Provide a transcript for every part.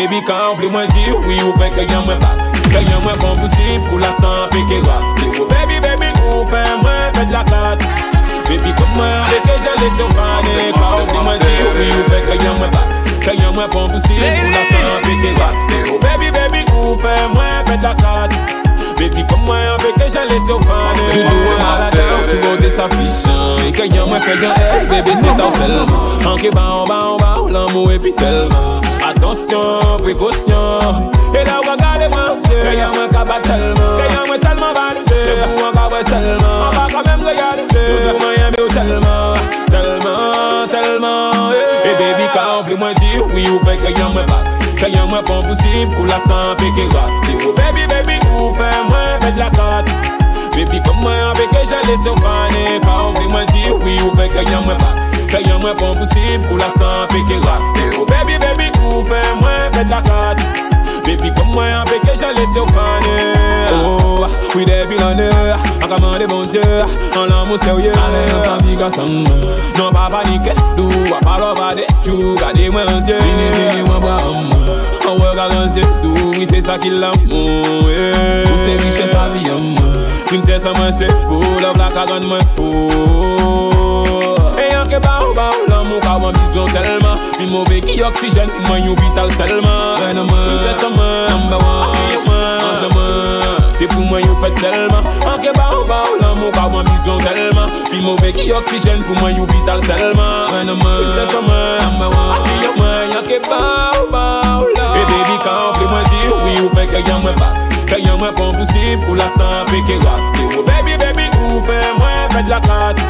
baby plus moi dire oui ou fait que y'a moins pas. Que y'a moins bon possible pour la santé qui va oh, Baby baby ou moins fait de la carte Baby moi avec que j'ai laissé faner Quand plus moi dire oui ou fait que y'a moins pas. Que y'a moins bon possible pour la santé qui mwen anpeke jan lese ou fane Doudou mwen malade, sou bote sa fichan E ke yon mwen fe gen el, bebe se tan selman Anke ba an ba an ba, ou lan mou epi telman Atensyon, prekosyon E la mwen yon mwen kaba telman yon mwen telman balise Che wè selman An mèm regalise Doudou mwen yon be ou telman Telman, telman E bebi ka mwen di la rate Ou bebi bebi ou la carte Baby, comme moi, avec que j'allais sur faner Quand plus moins dire Oui, ou fait qu'il y a moins pas Qu'il y a moins pas possible Pour la santé qui va Oh baby, baby, ou fait moins Mettre la carte Baby, comme moi, avec que j'allais sur faner Oh, oui, depuis On commande bon Dieu En l'amour sérieux Allez, on s'en vit quand Non, pas paniquer à pas l'ovader Jou, gardez-moi un yeux Vini, vini, moi, bois On regarde un yeux D'où, oui, c'est ça qui l'amour c'est sa vie, Princesse, moi, c'est fou Love la caronne, moi, fou Et yon ke ba ou ba ou l'amour Ka wan bizyon telman Une mauvais qui oxygène Moi, vital seulement. Princesse, moi, number one moi c'est pour moi you fait tellement Pi mouve ki oksijen pou mwen yu vital selman Mwen mwen, mwen se so mwen, mwen mwen Aki mwen, yon ke ba ou ba ou la E debi ka anpli mwen di ou ou fe ke yon mwen pa Ke yon mwen pon pousib la sanpe ke rate Ou oh, baby baby ou fe mwen fe de la kate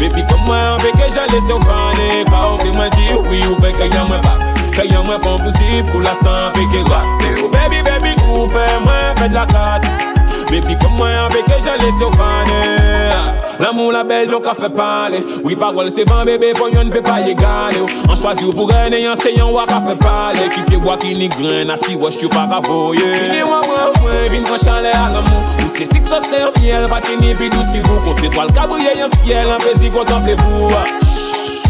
Baby kom mwen anpe ke jale se ou fane Ka anpli mwen di ou ou fe ke yon mwen pa Ke yon mwen pon pousib kou la sanpe ke rate Ou oh, baby baby ou fe mwen fe de la kate Mè pli kom mwen avèk e jalè se ou fane L'amou la bel nou ka fè pale Ou yi parol se van bebe pou yon pe pa ye gane An chwazi ou pou rene yon se yon wak a fè pale Ki pye wak ki ni gren a si wòch yu pa ravoye Kine wap wap mwen vin kon chale a l'amou Ou se sik so se yon piel pati ni pi dous ki vou Kon se toal kabriye yon siel an pezi kontemple pou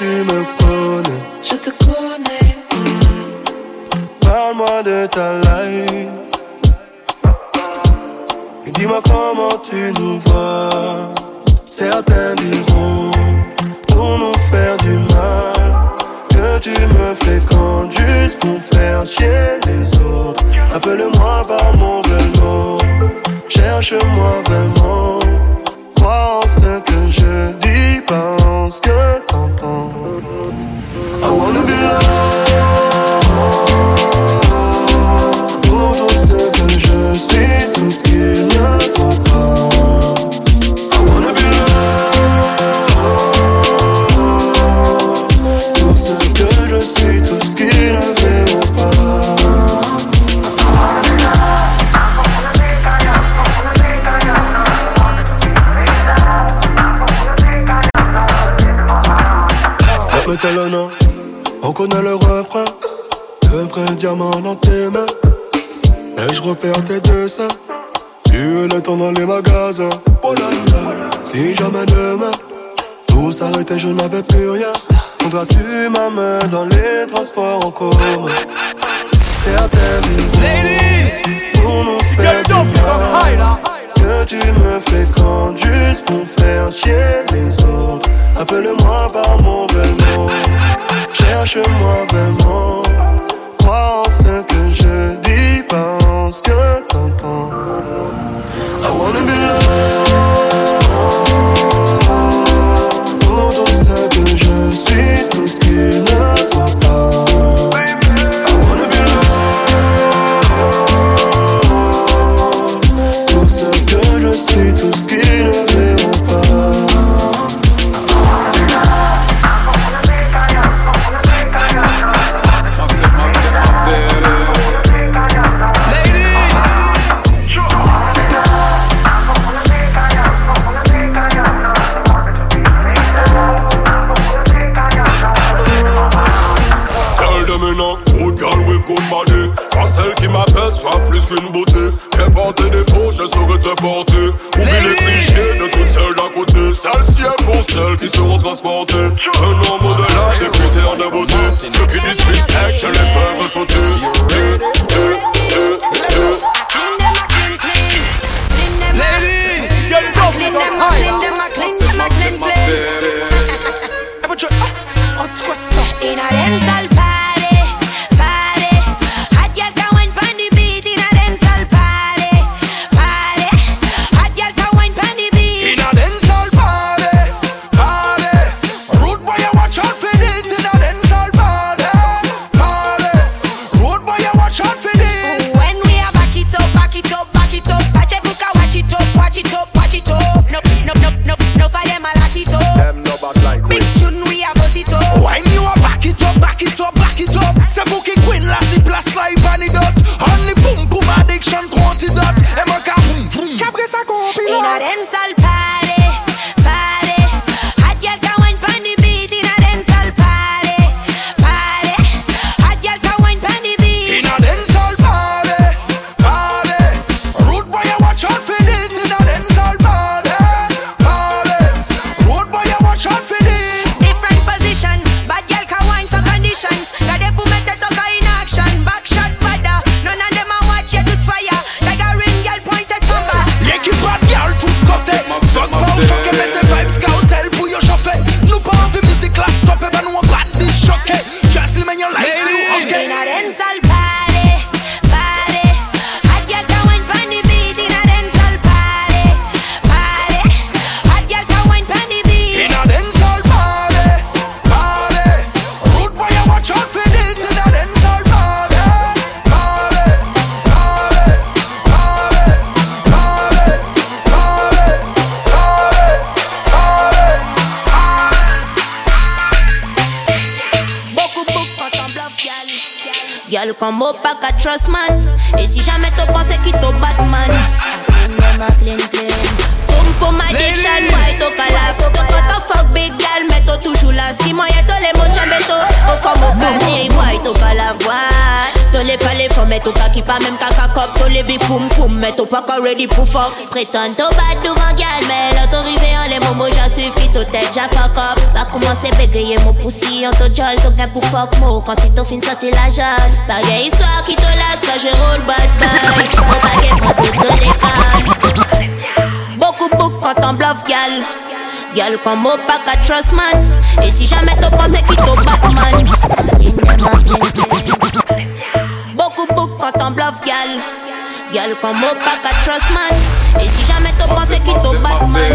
tu me connais. Je te connais. Parle-moi de ta life. Et dis-moi comment tu nous vois. Certains diront pour nous faire du mal que tu me fréquentes juste pour faire chier les autres. Appelle-moi par mon vrai nom. Cherche-moi vraiment. Le on connaît le refrain. De vrais diamants dans tes mains. Et je refais tes deux seins. Tu le temps dans les magasins. Oh là là, si jamais demain tout s'arrêtait, je n'avais plus rien. Prendras-tu ma main dans les transports en commun? Certains diront pour nous faire du mal que tu me fréquentes cherche-moi, même Mental Combo pas qu'à trust man. Et si jamais t'as pensé qu'il t'a Batman. Clean, Met ou kaki pa menm kakakop To le big poum poum Met ou pa ka ready pou fok Pretan to bat duvan gyal Men lò to rive an hein, le momo Jan suiv ki to tet jan fok up. Ba kouman se begeye mou pousi An to jol to gen pou fok mou Kan si to fin soti la jol Ba gen iswa ki to las Ka je roule bad boy Mou pa gen mou pou to l'ekol Boku bouk kont an blof gyal Gyal kon mou pa ka trust man. E si jamais to pense ki to batman In dem a Gal comme au pas qu'à trust man. Et si jamais t'as pensé qu'il t'a Batman.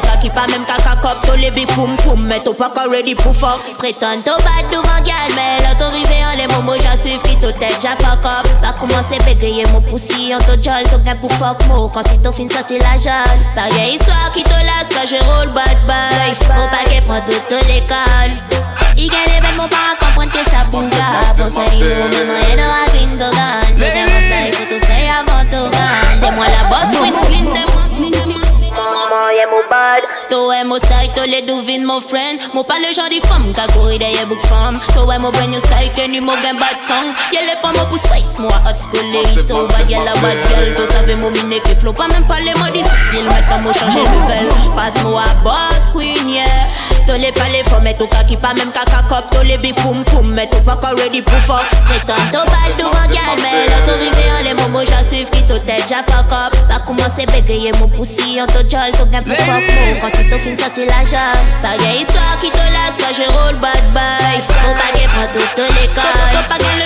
Palais, faut mettre au cas qui pas même caca cop. T'as les big pum pum, mais t'as pas qu'à ready pour fuck. Prétends t'as bad devant gal, mais là t'as rivé en les moments, j'ai suivi qui t'as tête, j'ai fuck up. Va commencer bégayer mon poussi, en t'as jol, t'as gain pour fuck mo. Quand si t'as fin sorti la jaune. Pareil histoire qui te lasse, quand je roule bad boy. Mon paquet prend toute l'école. Il gagne les belles, mon parent comprendre que ça bouge. Pour ça, il nous met moyen de raconter de gun. Style, toi, les devines, mon friend. Mon pas le genre de femme, qu'a couru derrière book femme. Toi, mon brain, your style, que ni mon gain bad song. Y'a les pas mon pour space, moi, hot school, les so bad, y'a la bad girl. Toi, savais mon miné qui flow, pas même pas les mots difficiles. Maintenant, moi, changer level. Passe-moi à boss, queen, yeah. Tous les palais, faut mettre au cas qui pas même caca cop. Tous les big pum pum, mais tout pas encore ready pour fuck. Prétends tout bad devant gal, mais là, t'as rivé en les moments, j'ai suivi qui t'as tête, j'ai fuck up. Va commencer bégayer mon poussi, en t'as jol, t'as gain pour fuck mo. Quand c'est ton fin sorti la jaune. Baguette histoire qui te laisse quand je roule bad boy. Mon baguette prend toute l'école. T'as pas gain le château, gain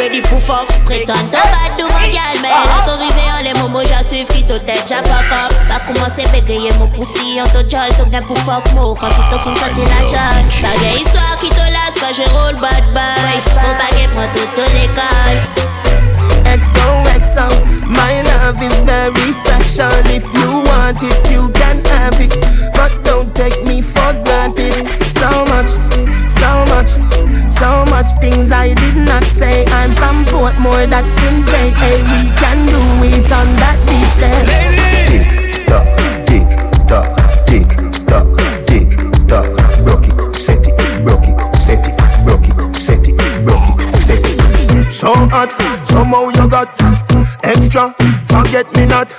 ready up. Poussi, en to jol, la je roll bad boy. XOXO, my love is very special. If you want it, Portmore, that's in JA. We can do it on that beach there. Tick tock, tick tock, tick tock, tick tock. Broke it, set it, broke it, set it, broke it, set it, broke it, set it. So hot, somehow you got extra. Forget me not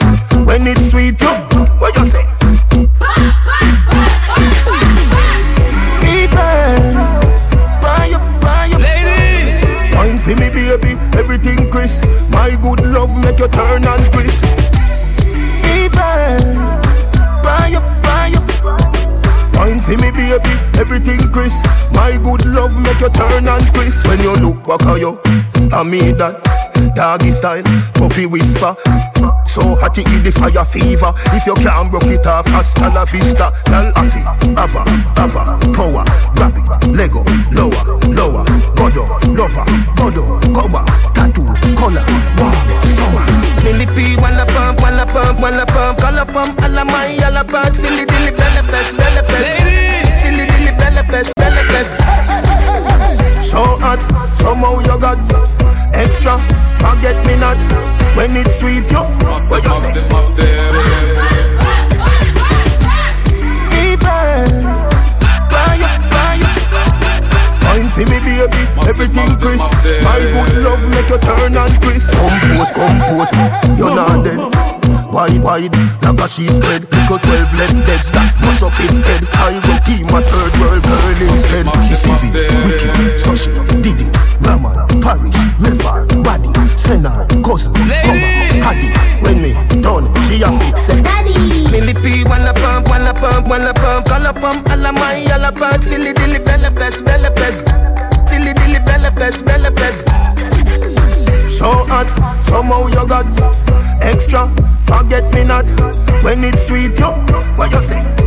when it's sweet. You, what you say? For me, baby, everything crisp. My good love make you turn and crisp. Fever, buy up, buy for me, baby, everything crisp. My good love make you turn and crisp. When you look back at you, I mean that. Doggy style, puppy whisper. So hot it the fire fever. If you can't broke it off, hasta la vista. Girl, afi, ava, ava, power, grab it, Lego, lower, lower, godo, lover, godo, cover, tattoo, color, wow, summer. Millipede, walla pump, walla pump, walla pump, color pump, alla my, alla bad, silly dilly, bella best, bella best. ladies. Silly dilly, bella best, bella best. So hot, somehow you got extra. Forget me not when it's sweet, yo. What you say? Fever, Wine for me, baby, everything crisp. My good love make you turn and crisp. Compose, compose, you're not dead. Wide, wide, like a sheet spread. Little 12 left dead, stack, mash up in head. I will keep my third world girl instead. She CV, wicked, so she did it. Raman, parish, river, body, senna, cousin, come Haddy. When me done, she a fit, say Daddy. Millipede, walla pump, walla pump, walla pump, color pump, alla my, alla bad, filly dilly, bella best, bella best, filly dilly, bella best, bella. So hot, somehow you got extra. Forget me not when it's sweet, yo. What you say?